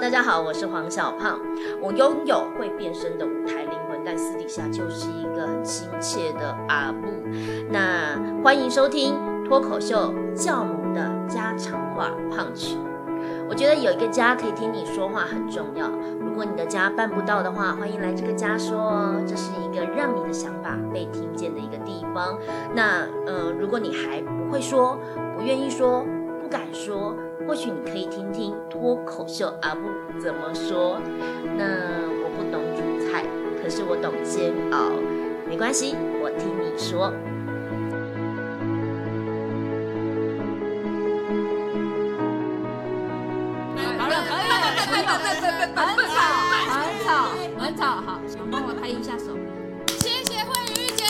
大家好，我是黄小胖。我拥有会变身的舞台灵魂，但私底下就是一个很亲切的阿布。那欢迎收听脱口秀教母的家常话胖曲。我觉得有一个家可以听你说话很重要。如果你的家办不到的话，欢迎来这个家说哦，这是一个让你的想法被听见的一个地方。那呃，如果你还不会说，不愿意说，不敢说。或许你可以听听脱口秀阿布怎么说。那我不懂煮菜，可是我懂煎熬。没关系，我听你说。好了，可以了，可以了，可以了，很吵，很吵，很吵。好，想帮我拍一下手。谢谢慧瑜姐。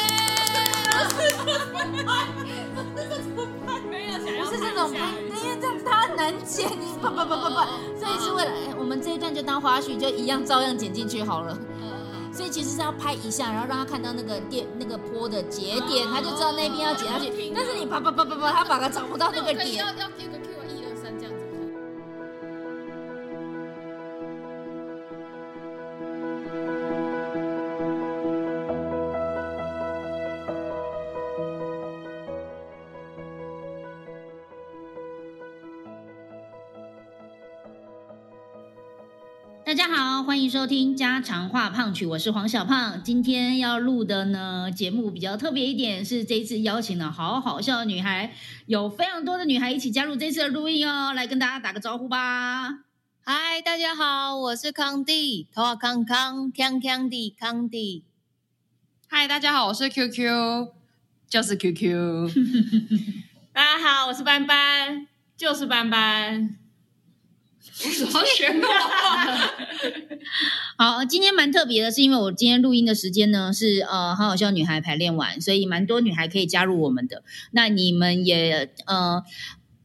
没有想要，不是这种拍，因为这样它很剪。你不不不不不，所以是为了，我们这一段就当花絮，就一样照样剪进去好了。所以其实是要拍一下，然后让他看到那个电那个坡的节点，他就知道那边要剪下去。但是你啪啪啪啪啪，他反而找不到那个点。大家好，欢迎收听家常话胖曲，我是黄小胖。今天要录的呢节目比较特别一点，是这一次邀请了好好笑的女孩，有非常多的女孩一起加入这次的录音哦，来跟大家打个招呼吧。嗨，大家好，我是康弟，头发康康，康康的康弟。嗨，大家好，我是 QQ，就是 QQ。大家好，我是班班，就是斑斑。好玄哦！好，今天蛮特别的，是因为我今天录音的时间呢是呃好好笑女孩排练完，所以蛮多女孩可以加入我们的。那你们也呃，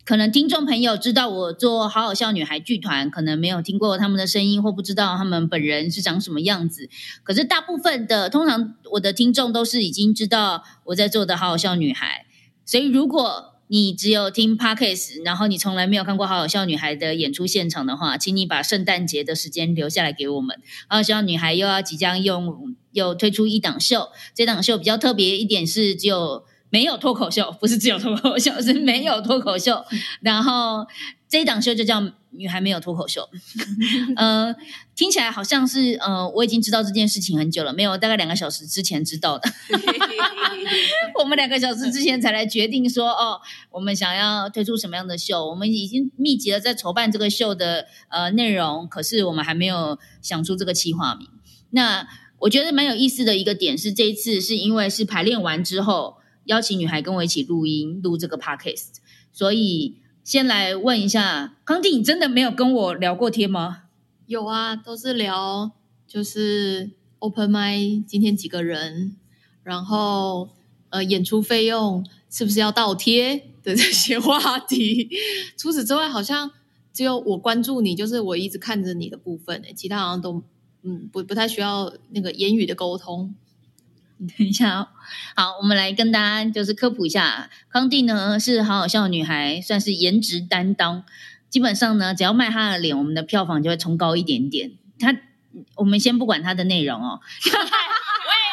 可能听众朋友知道我做好好笑女孩剧团，可能没有听过他们的声音，或不知道他们本人是长什么样子。可是大部分的，通常我的听众都是已经知道我在做的好好笑女孩，所以如果你只有听 podcast，然后你从来没有看过好好笑女孩的演出现场的话，请你把圣诞节的时间留下来给我们。好好笑女孩又要即将用又推出一档秀，这档秀比较特别一点是只有没有脱口秀，不是只有脱口秀，是没有脱口秀。然后这一档秀就叫女孩没有脱口秀。呃，听起来好像是呃，我已经知道这件事情很久了，没有大概两个小时之前知道的。我们两个小时之前才来决定说，哦，我们想要推出什么样的秀？我们已经密集的在筹办这个秀的呃内容，可是我们还没有想出这个企划名。那我觉得蛮有意思的一个点是，这一次是因为是排练完之后，邀请女孩跟我一起录音录这个 podcast，所以先来问一下康弟，你真的没有跟我聊过天吗？有啊，都是聊就是 open m i 今天几个人，然后呃演出费用是不是要倒贴的这些话题。除此之外，好像只有我关注你，就是我一直看着你的部分诶，其他好像都嗯不不太需要那个言语的沟通。等一下哦，好，我们来跟大家就是科普一下，康帝呢是好好笑的女孩，算是颜值担当。基本上呢，只要卖她的脸，我们的票房就会冲高一点点。她，我们先不管她的内容哦，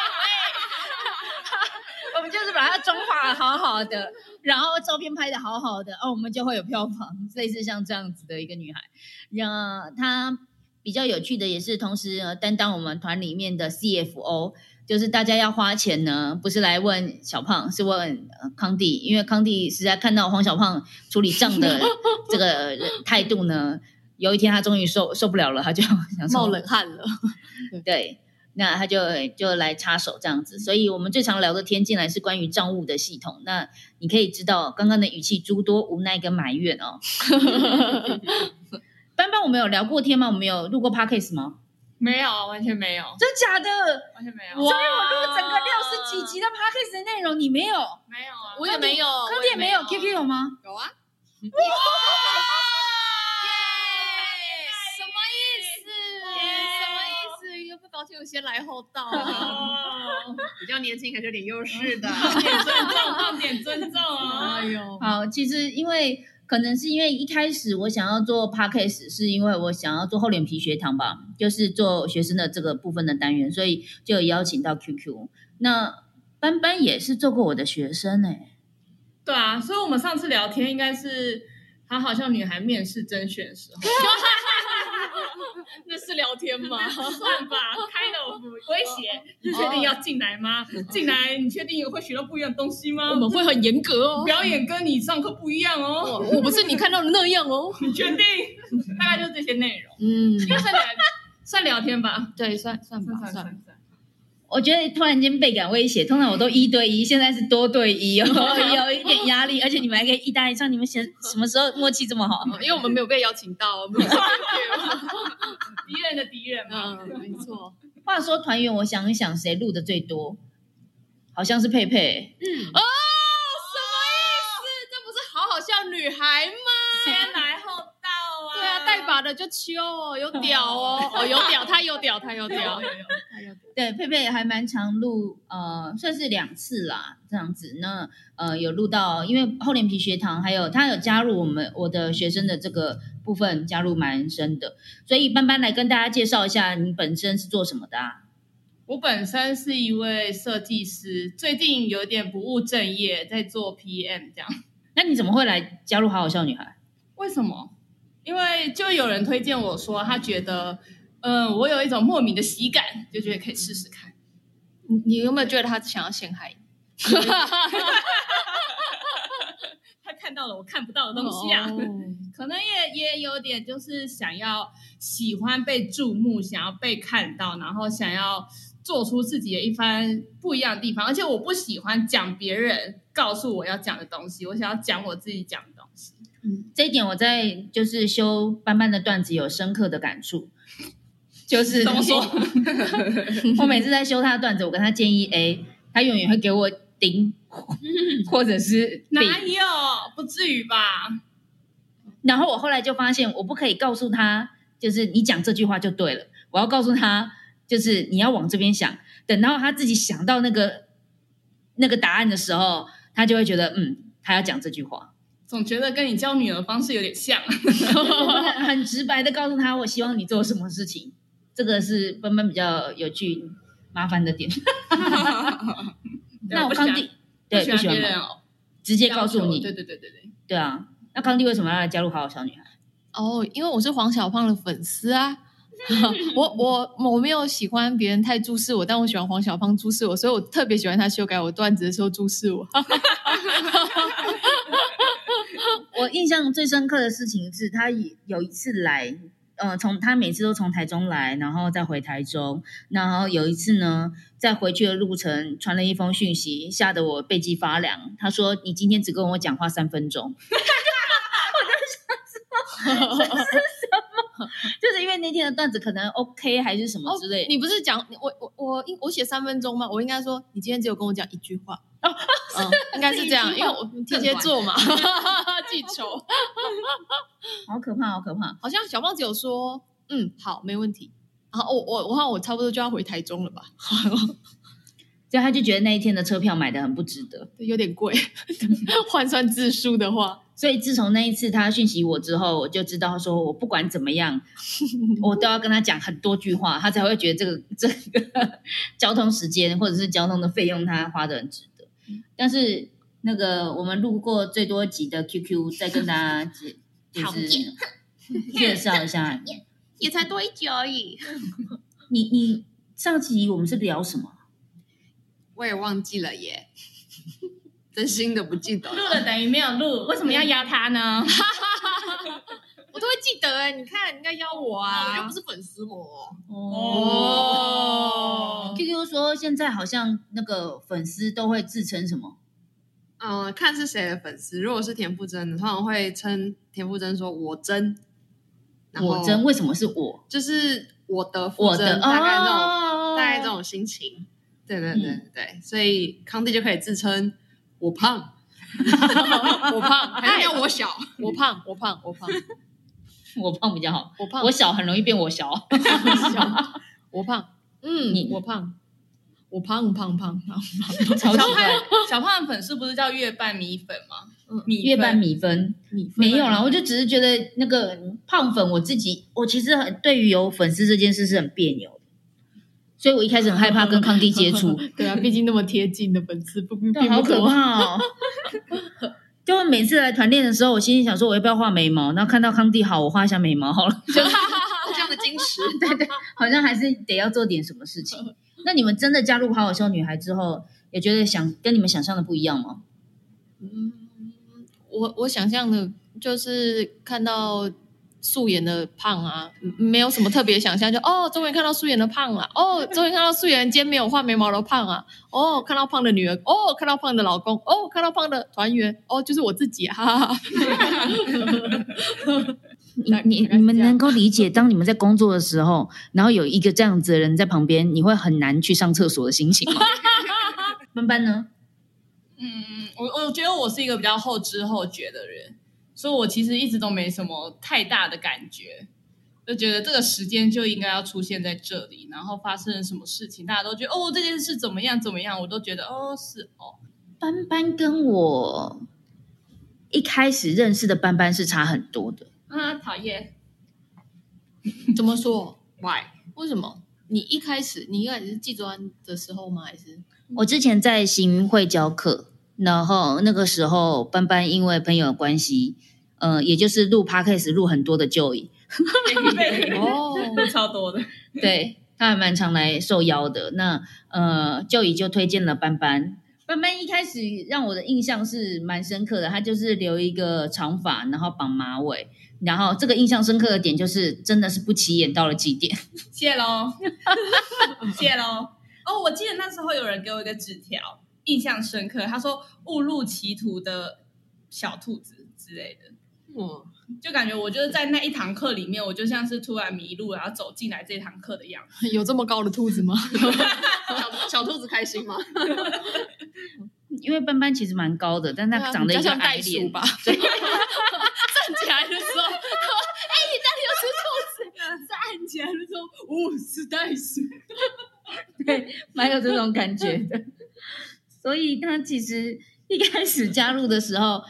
把她妆化好好的，然后照片拍的好好的，哦，我们就会有票房。类似像这样子的一个女孩，然后她比较有趣的也是，同时呃担当我们团里面的 CFO。就是大家要花钱呢，不是来问小胖，是问康帝，因为康帝实在看到黄小胖处理账的 这个态度呢，有一天他终于受受不了了，他就想冒冷汗了。对，那他就就来插手这样子。所以我们最常聊的天进来是关于账务的系统。那你可以知道刚刚的语气诸多无奈跟埋怨哦。班班，我们有聊过天吗？我们有录过 podcast 吗？没有，完全没有，真假的？完全没有。所以我录整个六十几集的 podcast 的内容，你没有？没有啊，我也没有，康也没有，QQ 有吗？有啊。哇！什么意思？什么意思？又不高兴，先来后到。比较年轻，还是有点优势的。点尊重，点尊重啊！哎呦，好，其实因为可能是因为一开始我想要做 podcast，是因为我想要做厚脸皮学堂吧，就是做学生的这个部分的单元，所以就有邀请到 QQ。那班班也是做过我的学生哎、对啊，所以我们上次聊天应该是她好像女孩面试甄选的时候，那是聊天吗？算吧，开了威胁，你确定要进来吗？进来，你确定会学到不一样的东西吗我？们会很严格哦。表演跟你上课不一样哦，我不是你看到的那样哦。你确定？大概就是这些内容，嗯，算聊算聊天吧，对，算算吧，算。我觉得突然间倍感威胁，通常我都一对一，现在是多对一哦，有一点压力，而且你们还可以一搭一唱，你们什什么时候默契这么好？因为我们没有被邀请到，我们没有被敌人的敌人嘛，嗯，没错。话说团员，我想一想，谁录的最多？好像是佩佩。嗯哦，什么意思？这不是好好笑女孩吗？先来后到啊。对啊，带把的就秋哦，有屌哦，哦有屌，他有屌，他有屌，有有有他有屌。对，佩佩还蛮常录，呃，算是两次啦，这样子。那呃，有录到，因为厚脸皮学堂还有他有加入我们我的学生的这个部分，加入蛮深的。所以班班来跟大家介绍一下，你本身是做什么的啊？我本身是一位设计师，最近有点不务正业，在做 PM 这样。那你怎么会来加入好好笑女孩？为什么？因为就有人推荐我说，他觉得，嗯、我有一种莫名的喜感，就觉得可以试试看。你你有没有觉得他想要陷害你？他看到了我看不到的东西啊，哦 可能也也有点就是想要喜欢被注目，想要被看到，然后想要做出自己的一番不一样的地方。而且我不喜欢讲别人告诉我要讲的东西，我想要讲我自己讲这一点我在就是修班班的段子有深刻的感触，就是怎么说？我每次在修他的段子，我跟他建议 A，他永远会给我顶，或者是哪。有？不至于吧？然后我后来就发现，我不可以告诉他，就是你讲这句话就对了。我要告诉他，就是你要往这边想。等到他自己想到那个那个答案的时候，他就会觉得，嗯，他要讲这句话。总觉得跟你教女儿的方式有点像。很 很直白的告诉他，我希望你做什么事情。这个是奔奔比较有趣麻烦的点。那我康弟对不不喜欢吗喜欢别人哦，直接告诉你，对对对对对，对啊。那康帝为什么要来加入好好小女孩？哦，因为我是黄小胖的粉丝啊。我我我没有喜欢别人太注视我，但我喜欢黄小胖注视我，所以我特别喜欢他修改我段子的时候注视我。我印象最深刻的事情是他有一次来，呃，从他每次都从台中来，然后再回台中，然后有一次呢，在回去的路程传了一封讯息，吓得我背脊发凉。他说：“你今天只跟我讲话三分钟。”我就想说，这是什么？就是因为那天的段子可能 OK 还是什么之类。你不是讲我我我我写三分钟吗？我应该说你今天只有跟我讲一句话。哦，嗯，应该是这样，因为我天蝎座嘛，记仇。好可怕，好可怕！好像小胖子有说，嗯，好，没问题。然后我我我看我差不多就要回台中了吧，所以他就觉得那一天的车票买的很不值得。有点贵，换算字数的话，所以自从那一次他讯息我之后，我就知道说我不管怎么样，我都要跟他讲很多句话，他才会觉得这个这个交通时间或者是交通的费用他花的很值得。但是那个我们录过最多集的 QQ，再跟大家介就是 介绍一下，也才多一集而已。你你上集我们是聊什么？我也忘记了耶，真心的不记得录了等于没有录，为什么要压他呢？我都会记得哎、你看，你应该邀我啊，我又不是粉丝我。哦 QQ 说现在好像那个粉丝都会自称什么？嗯、看是谁的粉丝。如果是田馥甄的，通常会称田馥甄说“我真”，然后我真为什么是我？就是我的我的甄，大概这种、哦大概这种心情。对对对对对，所以康帝就可以自称我胖，我胖，还是要我小。我胖，我胖，我胖，我胖比较好，我胖，我小很容易变我小。小，我胖，嗯你，我胖，我胖胖胖胖，超奇怪小胖，小胖的粉丝不是叫月半米粉吗？米月半米粉。米粉。没有啦，我就只是觉得那个胖粉，我自己我其实很对于有粉丝这件事是很别扭的，所以我一开始很害怕跟康帝接触，对啊，毕竟那么贴近的粉丝不好可。怕哦。就每次来团练的时候，我心里想说我要不要画眉毛，然后看到康帝好，我画一下眉毛好了，就这样的矜持，对对，好像还是得要做点什么事情。那你们真的加入好好笑女孩之后，也觉得想跟你们想象的不一样吗？嗯，我我想象的就是看到素颜的胖啊，嗯没有什么特别想象，就哦，终于看到素颜的胖了，哦，终于看到素颜今天没有画眉毛的胖啊，哦，看到胖的女儿，哦，看到胖的老公，哦，看到胖的团员，哦，就是我自己啊，哈哈哈。你你你们能够理解，当你们在工作的时候，然后有一个这样子的人在旁边，你会很难去上厕所的心情吗？班班呢？嗯，我我觉得我是一个比较后知后觉的人，所以我其实一直都没什么太大的感觉，就觉得这个时间就应该要出现在这里，然后发生了什么事情，大家都觉得哦这件事怎么样怎么样，我都觉得哦是哦，班班跟我一开始认识的班班是差很多的。啊讨厌，怎么说？why？为什么？你一开始你一开始是技专的时候吗？还是我之前在行云会教课，然后那个时候班班因为朋友的关系，呃，也就是录 podcast 录很多的 Joy，对，哦 超多的，对他还蛮常来受邀的。那呃，Joy 就推荐了班班。班班一开始让我的印象是蛮深刻的，他就是留一个长发，然后绑马尾，然后这个印象深刻的点就是真的是不起眼到了极点。谢喽，谢喽。哦，我记得那时候有人给我一个纸条，印象深刻，他说误入歧途的小兔子之类的。哇，就感觉我就是在那一堂课里面，我就像是突然迷路，然后走进来这堂课的样子。有这么高的兔子吗？小小兔子开心吗？因为班班其实蛮高的，但他长得一像袋鼠吧？对站起来的时候，哎，你那里有只兔子。站起来的时候，哦，是袋鼠。对，蛮有这种感觉的。所以他其实一开始加入的时候，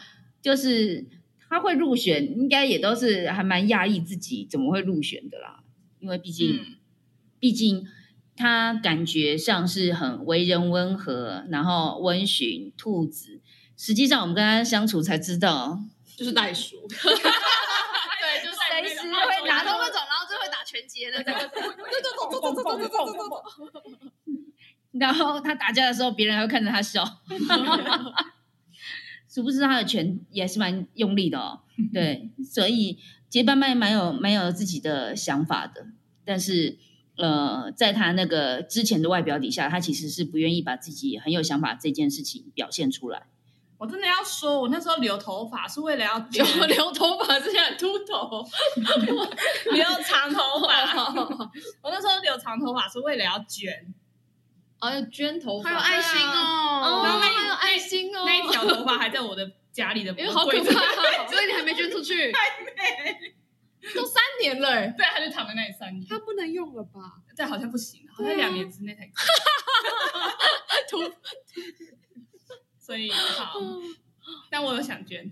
就是他会入选，应该也都是还蛮讶异自己怎么会入选的啦。因为毕竟，嗯毕竟他感觉上是很为人温和，然后温驯兔子。实际上我们跟他相处才知道，就是袋鼠，对，就是随时会拿到那种，然后就会打拳击的那种。然后他打架的时候，别人还会看着他笑。殊不知他的拳也是蛮用力的哦。对，所以其实班班蛮有蛮有自己的想法的，但是呃，在他那个之前的外表底下，他其实是不愿意把自己很有想法这件事情表现出来。我真的要说，我那时候留头发是为了要留留 留头发是想秃头，留长头发。我那时候留长头发是为了要卷，还有捐头发，还有爱心哦，还有爱心哦，那一条头发还在我的家里的因为好可怕哦，所以你还没捐出去，都三年了欸，对，他就躺在那里三年。他不能用了吧？这好像不行，好像两年之内才可以。秃所以好，但我有想捐，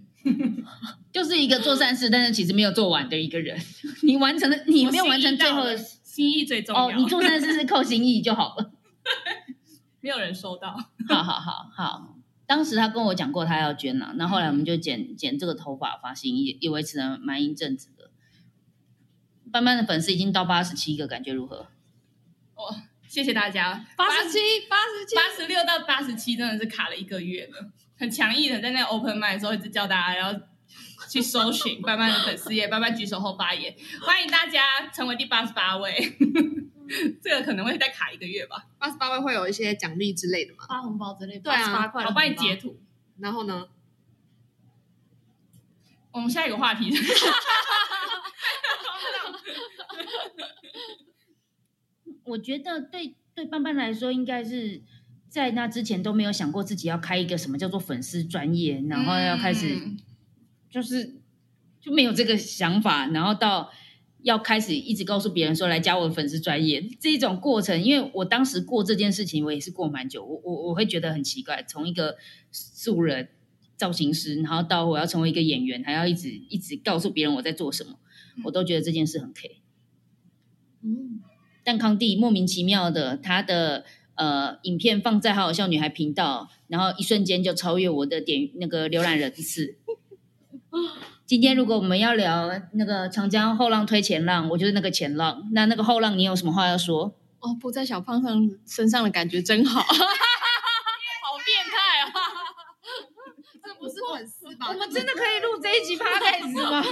就是一个做善事，但是其实没有做完的一个人。你完成了，你没有完成最后的心意最重要。哦，你做善事是扣心意就好了。没有人收到，好好好好，当时他跟我讲过他要捐了，那后来我们就剪剪这个头发发型，也也维持了蛮一阵子的。班班的粉丝已经到八十七个，感觉如何？哦谢谢大家。八十七，八十七，八十六到八十七真的是卡了一个月了，很强硬的在那 open m i 的时候一直叫大家要去搜寻班班的粉丝页，班班举手后发言，欢迎大家成为第八十八位。这个可能会再卡一个月吧，八十八位会有一些奖励之类的嘛？发红包之类，对啊88块我帮你截图。然后呢？我们下一个话题，我觉得对对班班来说，应该是在那之前都没有想过自己要开一个什么叫做粉丝专业，然后要开始嗯就是就没有这个想法，然后到要开始一直告诉别人说来加我的粉丝专业这一种过程，因为我当时过这件事情，我也是过蛮久，我我我会觉得很奇怪，从一个素人造型师，然后到我要成为一个演员，还要一直一直告诉别人我在做什么，我都觉得这件事很 K。嗯，但康帝莫名其妙的，他的呃影片放在好好笑女孩频道，然后一瞬间就超越我的点那个浏览人次。今天如果我们要聊那个长江后浪推前浪，我就是那个前浪。那那个后浪，你有什么话要说？哦，不在小胖上身上的感觉真好，好变态啊！这不是粉丝吧？我们真的可以录这一集 podcast 吗？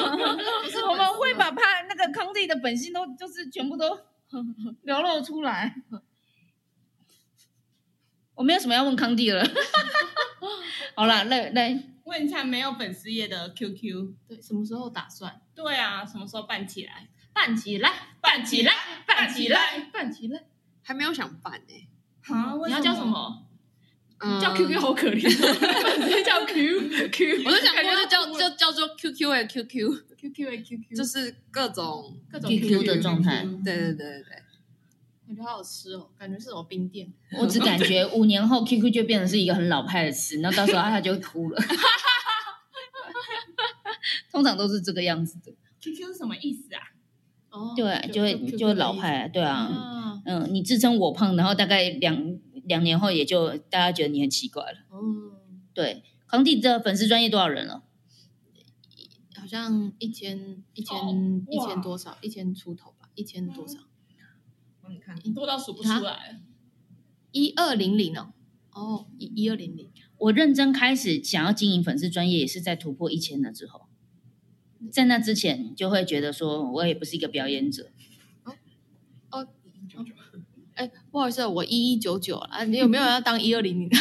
我们会把帕那个康帝的本性都就是全部都流露出来。我没有什么要问康帝了。好了，来来，问一下没有粉丝页的 QQ。对，什么时候打算对啊，什么时候办起来？办起来？办起来，办起来！办起来！还没有想办呢、啊，为你要叫什？么？嗯叫 QQ 好可怜，直 接叫 Q Q。我都想过感觉就叫就叫做 QQ 哎 QQ，QQ 哎 QQ，就是各种各种 QQ 的状态对对对对对，感觉好好吃哦，感觉是什么冰店。我只感觉五年后 QQ 就变成是一个很老派的词，那到时候他就会哭了。通常都是这个样子的，QQ 是什么意思啊？哦对，就会就会老派，对啊，啊。嗯，你自称我胖，然后大概两两年后也就大家觉得你很奇怪了。嗯，对，康帝的粉丝专业多少人了？好像一千一千哦一千多少，一千出头吧，一千多少？帮你看，多到数不出来。一二零零哦，哦，一一二零零。我认真开始想要经营粉丝专业，也是在突破一千了之后。在那之前，就会觉得说我也不是一个表演者。哎，不好意思，我一一九九啊，你有没有要当一二零零？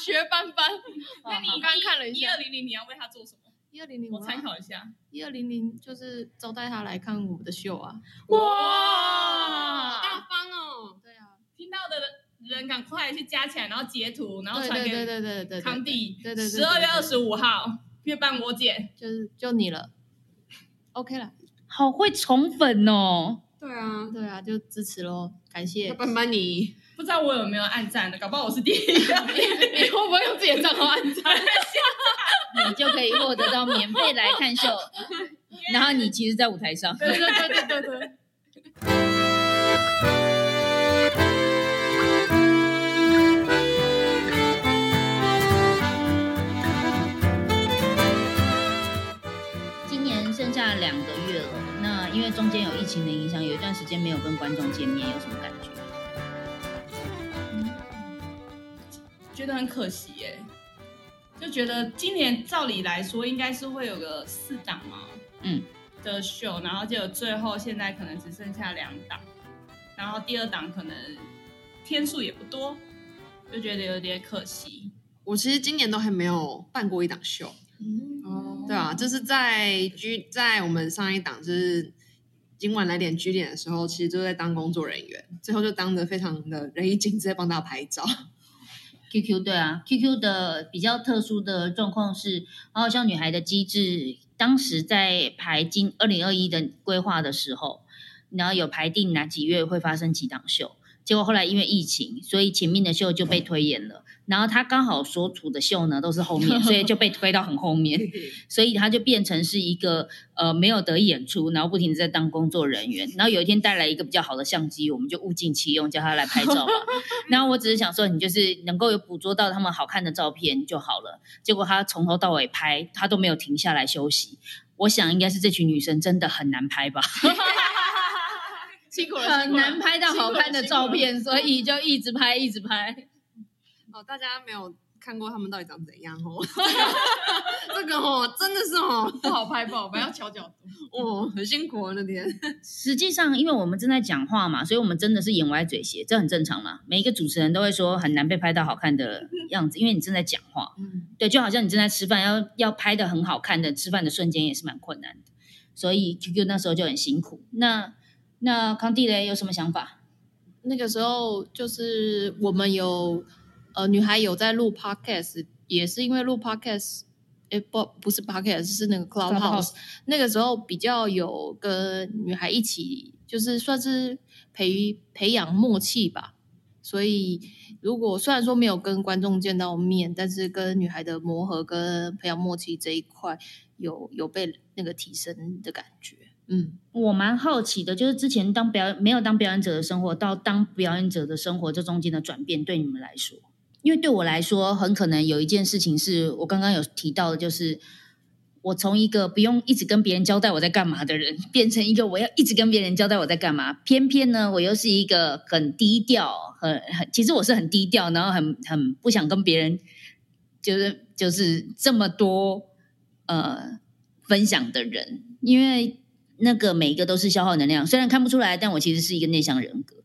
学班班，那你刚看了一下一二，零零，你要为他做什么？一二零零，我参考一下。一二零零就是招待他来看我们的秀啊。哇大方哦，对啊，听到的人赶快去加起来，然后截图，然后传给对对对对康帝。对对对，十二月二十五五号，月半我姐。就是就你了，OK 了。好会宠粉哦！对啊，对啊，就支持喽，感谢。班班你不知道我有没有按赞的，搞不好我是第一个。你会不会用自己的账号按赞？你就可以获得到免费来看秀，然后你其实，在舞台上。对对对对对对。今年剩下两个月了，那因为中间有疫情的影响，有一段时间没有跟观众见面，有什么感觉？觉得很可惜耶，就觉得今年照理来说应该是会有个四档嘛，嗯，的秀，然后结果最后现在可能只剩下两档，然后第二档可能天数也不多，就觉得有点可惜。我其实今年都还没有办过一档秀，嗯。哦。对啊，就是在居在我们上一档就是今晚来点居点的时候，其实就在当工作人员，最后就当的非常的人一紧，直接帮大家拍照。QQ 对啊，QQ 的比较特殊的状况是，好好像女孩的机制，当时在排今二零二一的规划的时候，然后有排定哪几月会发生几档秀，结果后来因为疫情，所以前面的秀就被推延了。然后他刚好所处的秀呢都是后面，所以就被推到很后面，所以他就变成是一个呃没有得演出，然后不停的在当工作人员。然后有一天带来一个比较好的相机，我们就物尽其用，叫他来拍照吧。然后我只是想说，你就是能够有捕捉到他们好看的照片就好了。结果他从头到尾拍，他都没有停下来休息。我想应该是这群女生真的很难拍吧，辛苦了，很难拍到好看的照片，所以就一直拍，一直拍。哦，大家没有看过他们到底长怎样哦。这个哦，真的是哦，不好拍，不好拍，要调角度。哦，很辛苦哦那天。实际上，因为我们正在讲话嘛，所以我们真的是眼歪嘴斜，这很正常嘛。每一个主持人都会说很难被拍到好看的样子，因为你正在讲话。嗯，对，就好像你正在吃饭，要要拍的很好看的吃饭的瞬间也是蛮困难的，所以 QQ 那时候就很辛苦。那那康帝雷有什么想法？那个时候就是我们有呃女孩有在录 podcast，也是因为录 podcast。哎，不，不是 podcast，是那个 Clubhouse。那个时候比较有跟女孩一起，就是算是培培养默契吧。所以如果虽然说没有跟观众见到面，但是跟女孩的磨合跟培养默契这一块有有被那个提升的感觉。嗯，我蛮好奇的，就是之前当表没有当表演者的生活，到当表演者的生活，这中间的转变，对你们来说，因为对我来说，很可能有一件事情是我刚刚有提到的，就是我从一个不用一直跟别人交代我在干嘛的人，变成一个我要一直跟别人交代我在干嘛。偏偏呢，我又是一个很低调，很很，其实我是很低调，然后很很不想跟别人，就是就是这么多呃分享的人，因为。那个每一个都是消耗能量，虽然看不出来，但我其实是一个内向人格，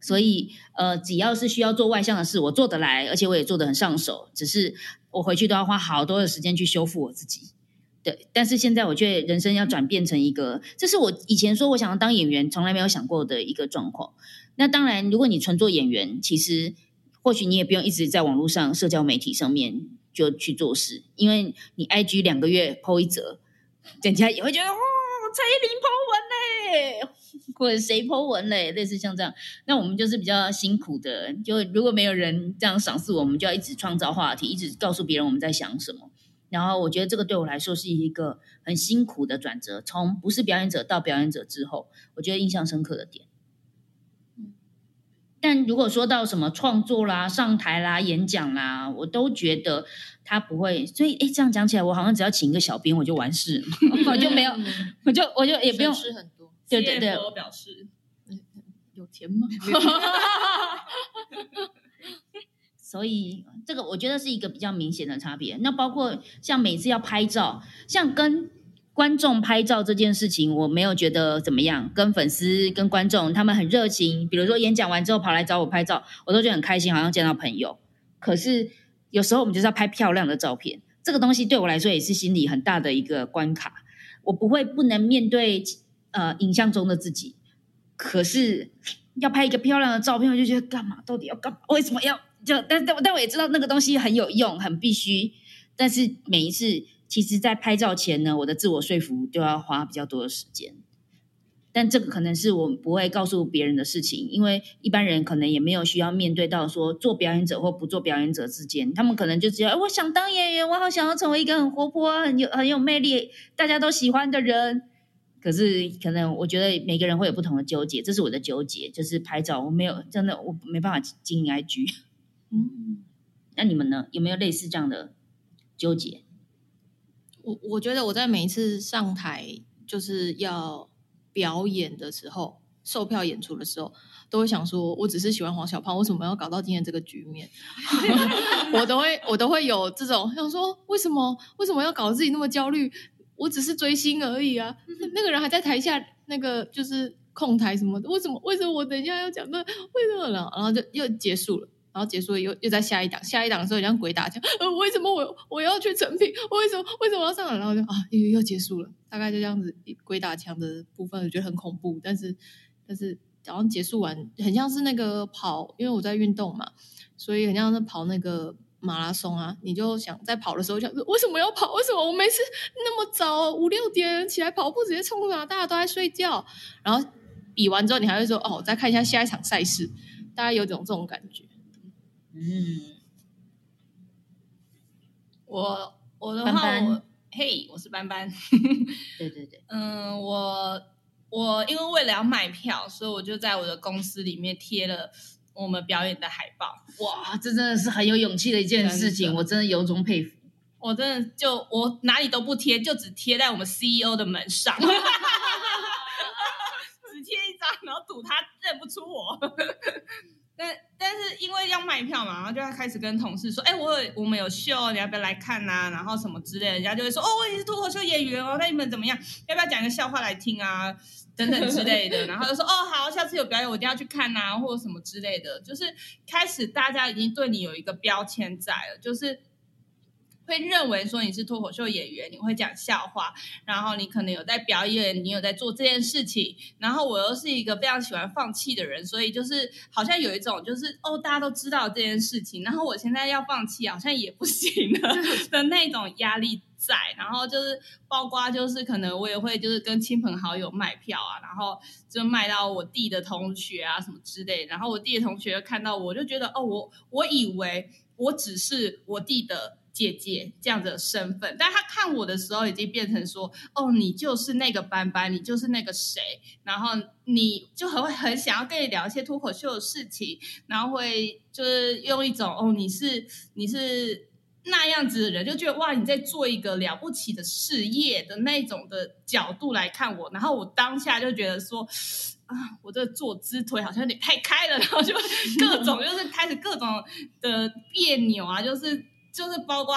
所以呃，只要是需要做外向的事，我做得来，而且我也做得很上手。只是我回去都要花好多的时间去修复我自己。对，但是现在我觉得人生要转变成一个，这是我以前说我想要当演员，从来没有想过的一个状况。那当然，如果你纯做演员，其实或许你也不用一直在网络上、社交媒体上面就去做事，因为你 IG 两个月 PO 一则，人家也会觉得。蔡依林 Po 文嘞，或者谁 Po 文嘞，类似像这样，那我们就是比较辛苦的。就如果没有人这样赏识我们，就要一直创造话题，一直告诉别人我们在想什么。然后我觉得这个对我来说是一个很辛苦的转折，从不是表演者到表演者之后，我觉得印象深刻的点。但如果说到什么创作啦、上台啦、演讲啦，我都觉得他不会。所以，哎，这样讲起来，我好像只要请一个小编，我就完事，我就没有，我就我就也不用。对对对，我表示，有钱吗？所以，这个我觉得是一个比较明显的差别。那包括像每次要拍照，像跟。观众拍照这件事情，我没有觉得怎么样。跟粉丝、跟观众，他们很热情。比如说演讲完之后跑来找我拍照，我都觉得很开心，好像见到朋友。可是有时候我们就是要拍漂亮的照片，这个东西对我来说也是心理很大的一个关卡。我不会不能面对呃影像中的自己，可是要拍一个漂亮的照片，我就觉得干嘛？到底要干嘛？为什么要就？但但但我也知道那个东西很有用，很必须。但是每一次。其实，在拍照前呢，我的自我说服就要花比较多的时间，但这个可能是我不会告诉别人的事情，因为一般人可能也没有需要面对到说做表演者或不做表演者之间，他们可能就只有我想当演员，我好想要成为一个很活泼、很有很有魅力、大家都喜欢的人。可是，可能我觉得每个人会有不同的纠结，这是我的纠结，就是拍照我没有真的我没办法经营 IG。嗯，那你们呢？有没有类似这样的纠结？我我觉得我在每一次上台就是要表演的时候，售票演出的时候，都会想说，我只是喜欢黄小胖，为什么要搞到今天这个局面？我都会我都会有这种想说，为什么为什么要搞得自己那么焦虑？我只是追星而已啊，那个人还在台下那个就是控台什么的，为什么为什么我等一下要讲那为什么呢？然后就又结束了。然后结束又又在下一档，下一档的时候像鬼打墙，呃，为什么我我要去成品？为什么为什么要上来？然后就啊，又又结束了，大概就这样子。鬼打墙的部分我觉得很恐怖，但是但是早上结束完，很像是那个跑，因为我在运动嘛，所以很像是跑那个马拉松啊。你就想在跑的时候想说，为什么要跑？为什么我每次那么早五六点起来跑步，直接冲啊？大家都在睡觉。然后比完之后，你还会说哦，再看一下下一场赛事，大家有种这种感觉。嗯，我我的话，我嘿，我是班班。对对对，嗯，我我因为为了要卖票，所以我就在我的公司里面贴了我们表演的海报。哇，这真的是很有勇气的一件事情，我真的由衷佩服。我真的就我哪里都不贴，就只贴在我们 CEO 的门上，只贴一张，然后赌他认不出我。但但是因为要卖票嘛，然后就要开始跟同事说，哎，我有我们有秀，你要不要来看呐？然后什么之类，人家就会说，哦，我也是脱口秀演员哦，那你们怎么样？要不要讲一个笑话来听啊？等等之类的，然后就说，哦，好，下次有表演我一定要去看呐，或者什么之类的，就是开始大家已经对你有一个标签在了，就是。会认为说你是脱口秀演员，你会讲笑话，然后你可能有在表演，你有在做这件事情。然后我又是一个非常喜欢放弃的人，所以就是好像有一种就是哦，大家都知道这件事情，然后我现在要放弃好像也不行了的那种压力在，然后就是包括就是可能我也会就是跟亲朋好友卖票啊，然后就卖到我弟的同学啊什么之类，然后我弟的同学看到我就觉得哦，我我以为我只是我弟的。姐姐这样的身份，但他看我的时候已经变成说，哦，你就是那个班班，你就是那个谁，然后你就很会很想要跟你聊一些脱口秀的事情，然后会就是用一种哦，你是你是那样子的人，就觉得哇，你在做一个了不起的事业的那种的角度来看我，然后我当下就觉得说。啊，我这坐姿腿好像有点太开了，然后就各种就是开始各种的别扭啊，就是。就是包括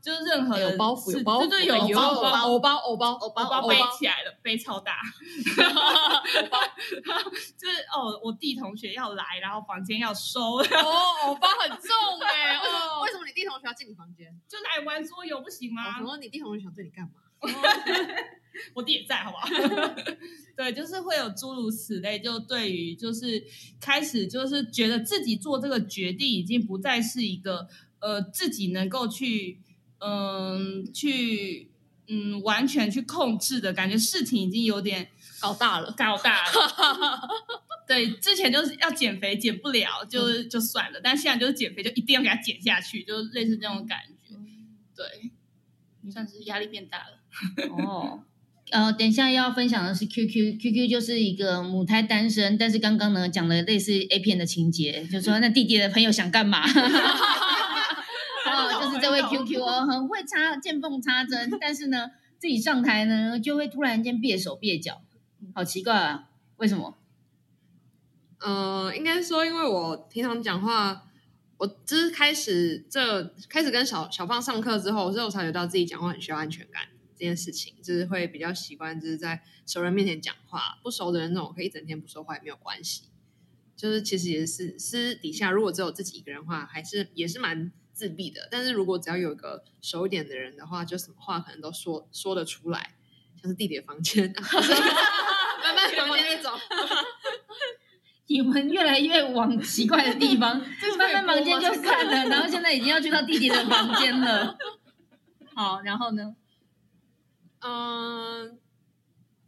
就是任何的有包袱有包袱对对，有包包包偶包偶包包，背起来了，背超大，就是哦，我弟同学要来，然后房间要收，哦，偶包很重哎哦为什么你弟同学要进你房间？就来玩桌游不行我吗想？说你弟同学想对你干嘛？我弟也在，好不好？对，就是会有诸如此类，就对于就是开始就是觉得自己做这个决定已经不再是一个呃自己能够去嗯、去嗯完全去控制的感觉，事情已经有点搞大了，搞大了。对，之前就是要减肥，减不了就就算了，但现在就是减肥就一定要给它减下去，就类似这种感觉。对，算是压力变大了。哦，呃，等一下要分享的是 QQ，QQ 就是一个母胎单身，但是刚刚呢讲了类似 A 片的情节，就说 那弟弟的朋友想干嘛？哦，就是这位 QQ 哦，很会插见缝插针，但是呢，自己上台呢就会突然间蹩手蹩脚，好奇怪啊，为什么？呃，应该说，因为我平常讲话，我就是开始这开始跟小小胖上课之后，所以我察觉到自己讲话很需要安全感这件事情，就是会比较习惯就是在熟人面前讲话，不熟的人那种可以一整天不说话也没有关系。就是其实也是私底下，如果只有自己一个人的话，还是也是蛮自闭的。但是如果只要有一个熟一点的人的话，就什么话可能都说说得出来，像是弟弟的房间，慢慢房间那种。你们越来越往奇怪的地方，慢慢房间就算了，然后现在已经要去到弟弟的房间了。好，然后呢？嗯，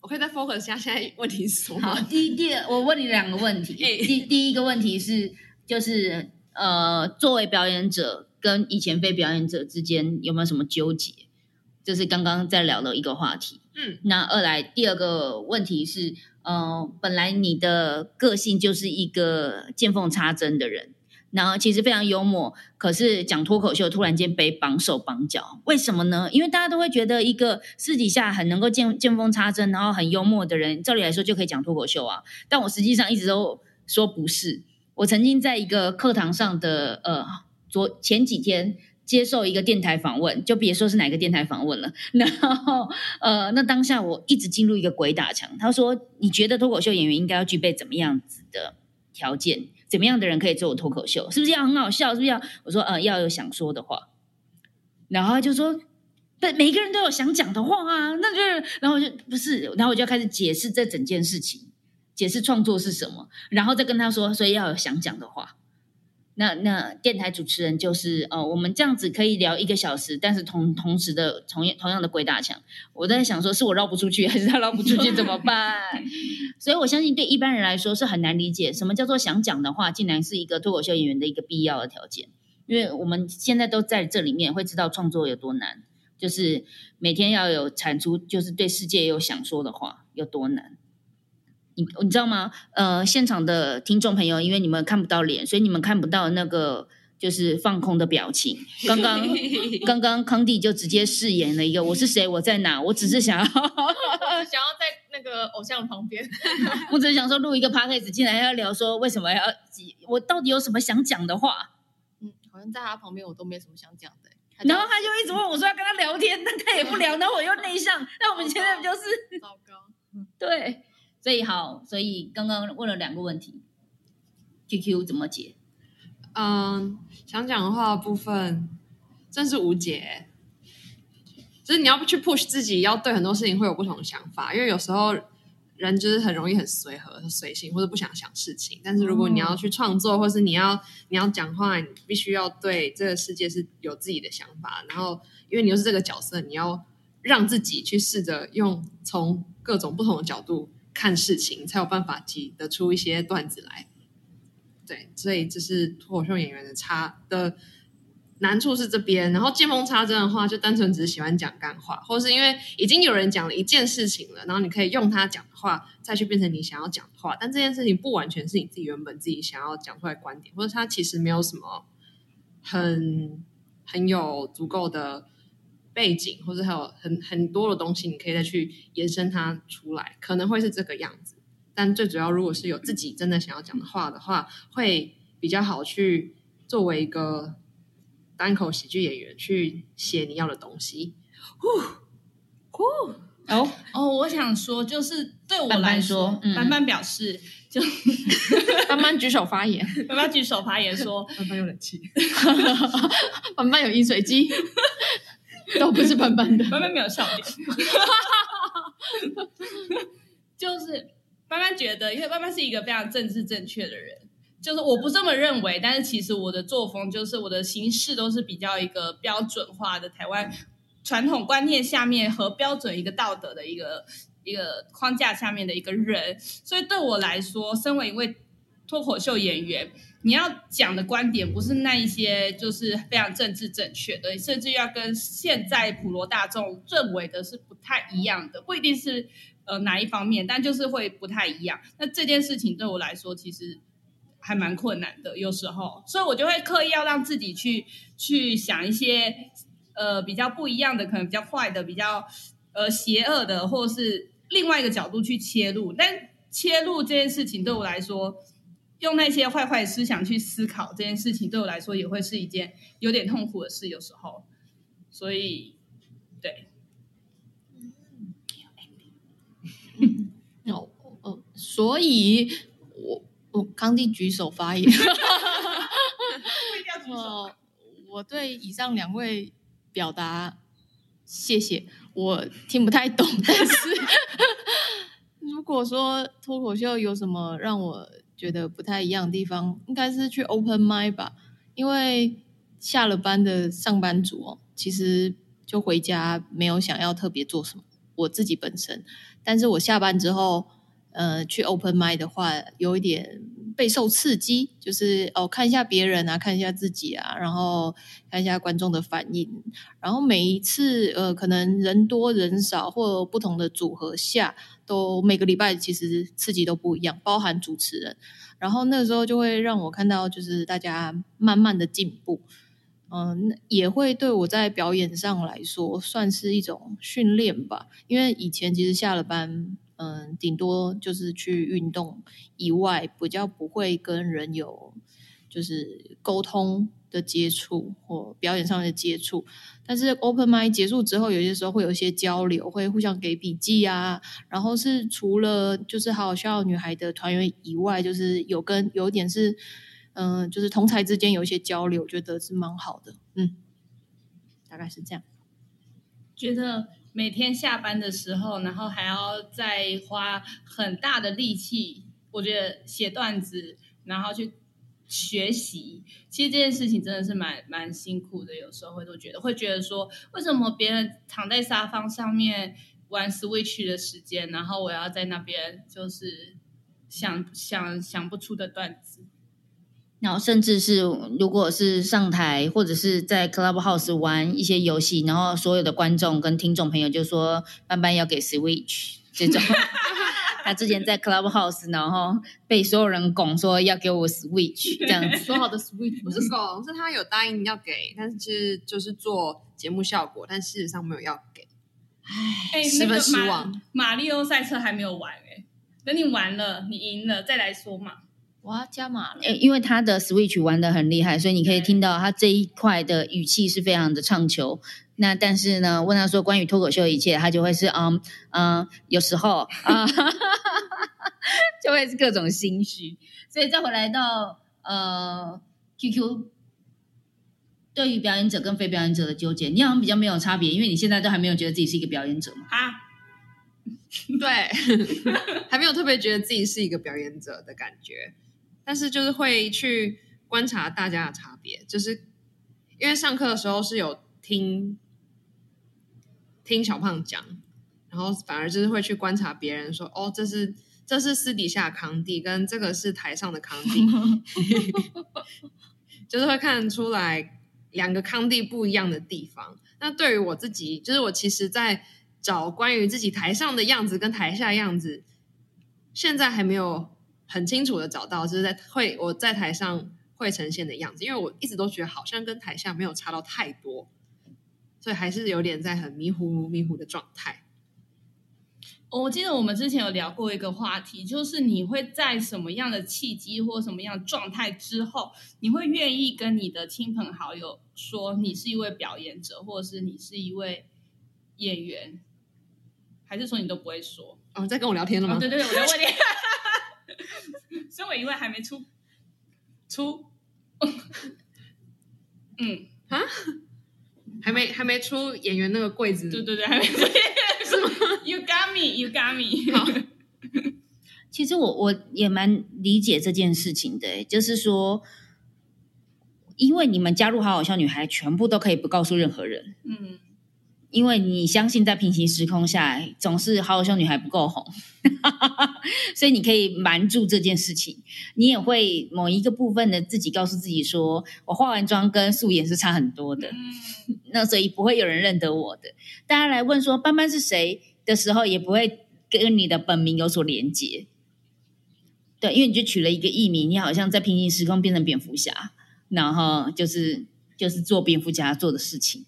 我可以再 focus 一下现在问题是什么好，？第一第二，我问你两个问题。哎第第一个问题是，就是呃，作为表演者跟以前非表演者之间有没有什么纠结？这是刚刚在聊的一个话题。嗯，那二来第二个问题是，呃，本来你的个性就是一个见缝插针的人，然后其实非常幽默，可是讲脱口秀突然间被绑手绑脚，为什么呢？因为大家都会觉得一个私底下很能够见见缝插针，然后很幽默的人，照理来说就可以讲脱口秀啊。但我实际上一直都说不是。我曾经在一个课堂上的呃，昨前几天接受一个电台访问，就别说是哪个电台访问了。然后呃，那当下我一直进入一个鬼打墙。他说：“你觉得脱口秀演员应该要具备怎么样子的条件？怎么样的人可以做脱口秀？是不是要很好笑？是不是要？”我说：“呃，要有想说的话。”然后他就说。对，每个人都有想讲的话啊，那就，然后我就不是，然后我就开始解释这整件事情，解释创作是什么，然后再跟他说，所以要有想讲的话。那那电台主持人就是呃，我们这样子可以聊一个小时，但是同同时的同样同样的鬼打墙。我在想说，是我绕不出去，还是他绕不出去怎么办？所以我相信对一般人来说是很难理解，什么叫做想讲的话，竟然是一个脱口秀演员的一个必要的条件。因为我们现在都在这里面，会知道创作有多难，就是每天要有产出，就是对世界有想说的话有多难。你你知道吗？呃，现场的听众朋友，因为你们看不到脸，所以你们看不到那个就是放空的表情。刚刚 刚刚康帝就直接饰演了一个我是谁，我在哪，我只是想要，想要在那个偶像旁边，我只是想说录一个 podcast，竟然要聊说为什么要我到底有什么想讲的话，嗯，好像在他旁边我都没什么想讲的。然后他就一直问我说要跟他聊天，但他也不聊，然后我又内向，那我们现在不就是糟糕，对，所以好，所以刚刚问了两个问题，QQ 怎么解？嗯，想讲话部分真是无解，就是你要去 push 自己，要对很多事情会有不同的想法，因为有时候人就是很容易很随和、很随性，或者不想想事情。但是如果你要去创作，或是你要你要讲话，你必须要对这个世界是有自己的想法。然后，因为你又是这个角色，你要让自己去试着用从各种不同的角度看事情，才有办法挤得出一些段子来。对，所以这是脱口秀演员的差的难处是这边。然后见缝插针的话，就单纯只是喜欢讲干话，或是因为已经有人讲了一件事情了，然后你可以用他讲的话再去变成你想要讲的话。但这件事情不完全是你自己原本自己想要讲出来观点，或者他其实没有什么很很有足够的背景，或者还有很很多的东西，你可以再去延伸它出来，可能会是这个样子。但最主要，如果是有自己真的想要讲的话的话，会比较好去作为一个单口喜剧演员去写你要的东西。哦，哦，我想说，就是对我来说班班表示，就 班班举手发言，班班举手发言说，班班有冷气，班班有饮水机，都不是班班的。班班没有笑点，就是班班觉得，因为班班是一个非常政治正确的人，就是我不这么认为，但是其实我的作风就是我的形式都是比较一个标准化的台湾传统观念下面和标准一个道德的一个一个框架下面的一个人，所以对我来说，身为一位脱口秀演员，你要讲的观点不是那一些就是非常政治正确的，甚至要跟现在普罗大众认为的是不太一样的，不一定是呃哪一方面，但就是会不太一样。那这件事情对我来说，其实还蛮困难的，有时候，所以我就会刻意要让自己去去想一些呃比较不一样的，可能比较坏的，比较呃邪恶的，或是另外一个角度去切入。但切入这件事情对我来说，用那些坏坏的思想去思考这件事情，对我来说也会是一件有点痛苦的事，有时候。所以，对，哦哦，所以我我康帝举手发言。哦，我对以上两位表达谢谢，我听不太懂，但是。如果说脱口秀有什么让我觉得不太一样的地方，应该是去 open m i 吧，因为下了班的上班族哦，其实就回家没有想要特别做什么，我自己本身，但是我下班之后，呃，去 open m i 的话，有一点备受刺激，就是哦，看一下别人啊，看一下自己啊，然后看一下观众的反应，然后每一次呃，可能人多人少或不同的组合下，都每个礼拜其实刺激都不一样，包含主持人，然后那时候就会让我看到，就是大家慢慢的进步。嗯，也会对我在表演上来说算是一种训练吧，因为以前其实下了班，嗯，顶多就是去运动以外，比较不会跟人有就是沟通的接触或表演上的接触。但是 open m i d 结束之后，有些时候会有一些交流，会互相给笔记啊，然后是除了就是好好笑女孩的团员以外，就是有跟有点是。嗯，就是同才之间有一些交流，我觉得是蛮好的。嗯，大概是这样。觉得每天下班的时候，然后还要再花很大的力气，我觉得写段子，然后去学习，其实这件事情真的是蛮蛮辛苦的。有时候会都觉得，会觉得说，为什么别人躺在沙发上面玩 Switch 的时间，然后我要在那边就是想想想不出的段子。然后甚至是如果是上台或者是在 Clubhouse 玩一些游戏，然后所有的观众跟听众朋友就说班班要给 Switch 这种，他之前在 Clubhouse 然后被所有人拱说要给我 Switch 这样子，说好的 Switch 不是 拱，是他有答应要给，但是其实就是做节目效果，但事实上没有要给。哎，十分失望马里奥赛车还没有玩哎、等你玩了，你赢了再来说嘛。我要加码了。诶因为他的 Switch 玩的很厉害，所以你可以听到他这一块的语气是非常的唱球。那但是呢，问他说关于脱口秀一切，他就会是嗯嗯，有时候啊，就会是各种心虚。所以再回来到呃 QQ，对于表演者跟非表演者的纠结，你好像比较没有差别，因为你现在都还没有觉得自己是一个表演者嘛。啊，对，还没有特别觉得自己是一个表演者的感觉，但是就是会去观察大家的差别，就是因为上课的时候是有听听小胖讲，然后反而就是会去观察别人说，哦，这是这是私底下的康帝，跟这个是台上的康帝，就是会看出来两个康帝不一样的地方。那对于我自己，就是我其实，在找关于自己台上的样子跟台下的样子，现在还没有很清楚的找到，就是在会我在台上会呈现的样子，因为我一直都觉得好像跟台下没有差到太多，所以还是有点在很迷糊迷糊的状态。我记得我们之前有聊过一个话题，就是你会在什么样的契机或什么样的状态之后，你会愿意跟你的亲朋好友说你是一位表演者，或者是你是一位演员，还是说你都不会说？哦，在跟我聊天了吗？对对，我在问你，身为一位还没出出，嗯，啊，还没还没出演员那个柜子，对对对，还没出，是吗？You got me, you got me。好 其实我我也蛮理解这件事情的，就是说，因为你们加入好好笑女孩，全部都可以不告诉任何人，嗯，因为你相信在平行时空下，总是好好笑女孩不够红，所以你可以瞒住这件事情。你也会某一个部分的自己告诉自己说，我化完妆跟素颜是差很多的，嗯 那所以不会有人认得我的。大家来问说班班是谁的时候，也不会跟你的本名有所连接。对，因为你就取了一个艺名，你好像在平行时空变成蝙蝠侠，然后就是就是做蝙蝠侠做的事情，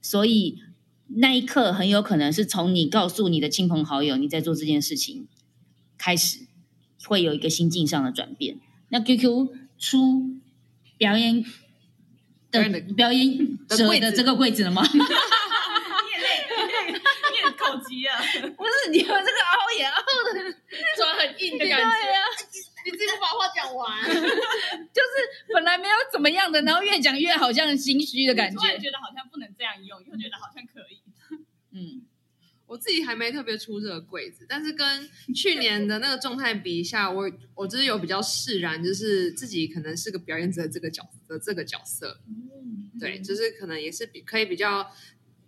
所以那一刻很有可能是从你告诉你的亲朋好友你在做这件事情开始，会有一个心境上的转变。那 QQ 出表演的表演的表演者的柜的这个柜子了吗？你也累，你也口急啊，不是，你们这个凹也凹的，转很硬的感觉。你自己不把话讲完。就是本来没有怎么样的，然后越讲越好像心虚的感觉。突然觉得好像不能这样用，又觉得好像可以。嗯，我自己还没特别出这个柜子，但是跟去年的那个状态比一下，我我就是有比较释然，就是自己可能是个表演者这个角的这个角色，对，就是可能也是比可以比较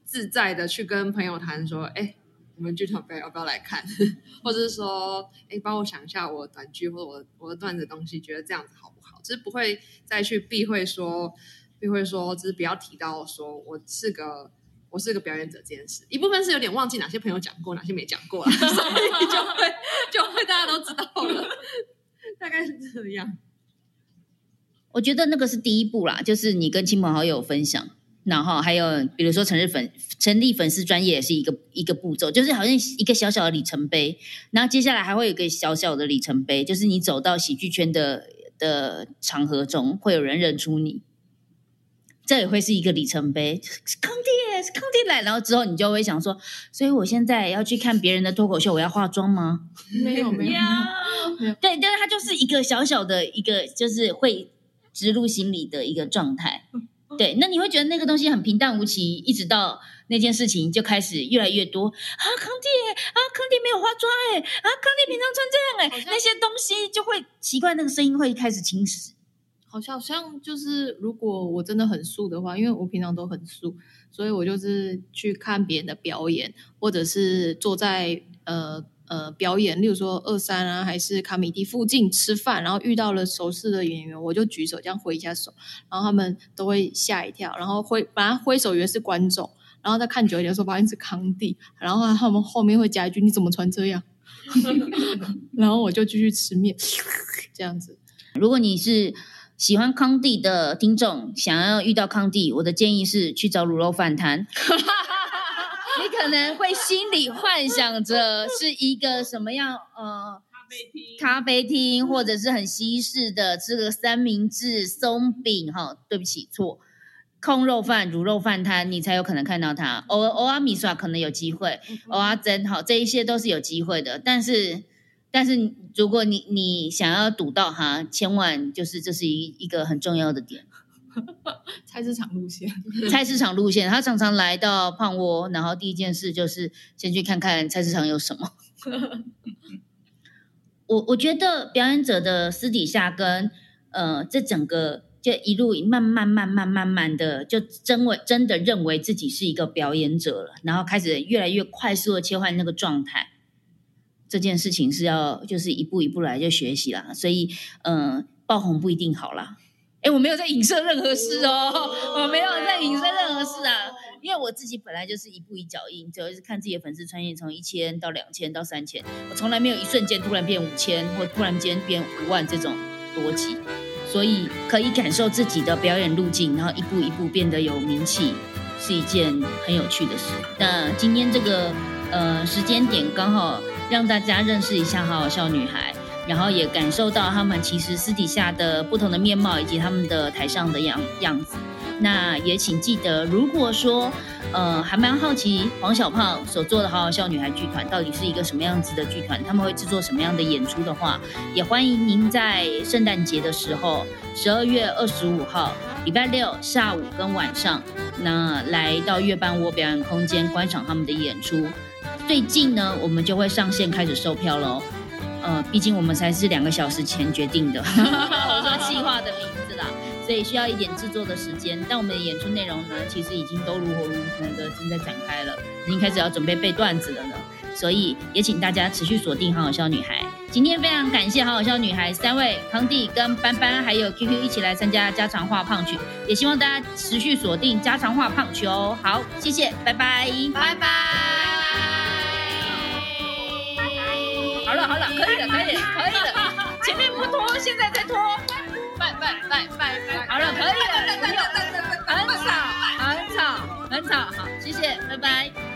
自在的去跟朋友谈说，哎，我们剧团表演要不要来看，或者是说，哎，帮我想一下我短剧或者我我的段子东西，觉得这样子好不好？就是不会再去避讳说，避讳说，就是不要提到说我是个。我是个表演者这件事，一部分是有点忘记哪些朋友讲过，哪些没讲过了，所以就会就会大家都知道了，大概是这样。我觉得那个是第一步啦，就是你跟亲朋好友分享，然后还有比如说成立粉成立粉丝专业也是一个一个步骤，就是好像一个小小的里程碑。然后接下来还会有一个小小的里程碑，就是你走到喜剧圈的的场合中，会有人认出你。这也会是一个里程碑，是康帝耶，是康帝来，然后之后你就会想说，所以我现在要去看别人的脱口秀，我要化妆吗？没有没有，要 对，但是它就是一个小小的一个，就是会植入心理的一个状态。对，那你会觉得那个东西很平淡无奇，一直到那件事情就开始越来越多啊，康帝耶啊，康帝没有化妆哎，啊，康帝平常穿这样哎，那些东西就会奇怪，那个声音会开始侵蚀。好像像就是，如果我真的很素的话，因为我平常都很素，所以我就是去看别人的表演，或者是坐在呃呃表演，例如说二三啊，还是卡米蒂附近吃饭，然后遇到了熟识的演员，我就举手这样挥一下手，然后他们都会吓一跳，然后挥本来挥手以为是观众，然后再看久一点的时候发现是康帝，然后他们后面会加一句你怎么穿这样，然后我就继续吃面，这样子。如果你是喜欢康帝的听众，想要遇到康帝，我的建议是去找卤肉饭摊。你可能会心里幻想着是一个什么样呃咖啡厅，咖啡厅，或者是很西式的吃个三明治、松饼哈。对不起，错，空肉饭、卤肉饭摊，你才有可能看到它。偶尔偶尔米刷可能有机会，偶尔真好，这一些都是有机会的。但是，但是如果你你想要赌到它，千万就是这是一一个很重要的点。菜市场路线，菜市场路线，他常常来到胖窝，然后第一件事就是先去看看菜市场有什么。我我觉得表演者的私底下跟呃，这整个就一路慢慢慢慢慢慢的，就真为真的认为自己是一个表演者了，然后开始越来越快速的切换那个状态。这件事情是要就是一步一步来就学习啦，所以嗯、呃爆红不一定好啦。哎，我没有在影射任何事哦，我没有在影射任何事啊，因为我自己本来就是一步一脚印，主要是看自己的粉丝穿越从一千到两千到三千，我从来没有一瞬间突然变五千或突然间变五万这种逻辑，所以可以感受自己的表演路径，然后一步一步变得有名气，是一件很有趣的事。那今天这个呃时间点刚好让大家认识一下好好笑女孩。然后也感受到他们其实私底下的不同的面貌，以及他们的台上的样样子。那也请记得，如果说呃还蛮好奇黄小胖所做的好好笑女孩剧团到底是一个什么样子的剧团，他们会制作什么样的演出的话，也欢迎您在圣诞节的时候，十二月二十五号礼拜六下午跟晚上，那来到月半窝表演空间观赏他们的演出。最近呢，我们就会上线开始售票喽。呃，毕竟我们才是两个小时前决定的，我说计划的名字啦，所以需要一点制作的时间。但我们的演出内容呢，其实已经都如火如荼的正在展开了，已经开始要准备背段子了呢。所以也请大家持续锁定《好好笑女孩》。今天非常感谢《好好笑女孩》三位康弟跟班班还有 QQ 一起来参加家常话胖曲，也希望大家持续锁定家常话胖曲哦。好，谢谢，拜拜，拜拜。了好了，可以了可以了可以了，前面不拖，现在再拖。拜拜拜拜拜。好了，可以了，不用，很吵，很吵，很吵，好，谢谢，拜拜。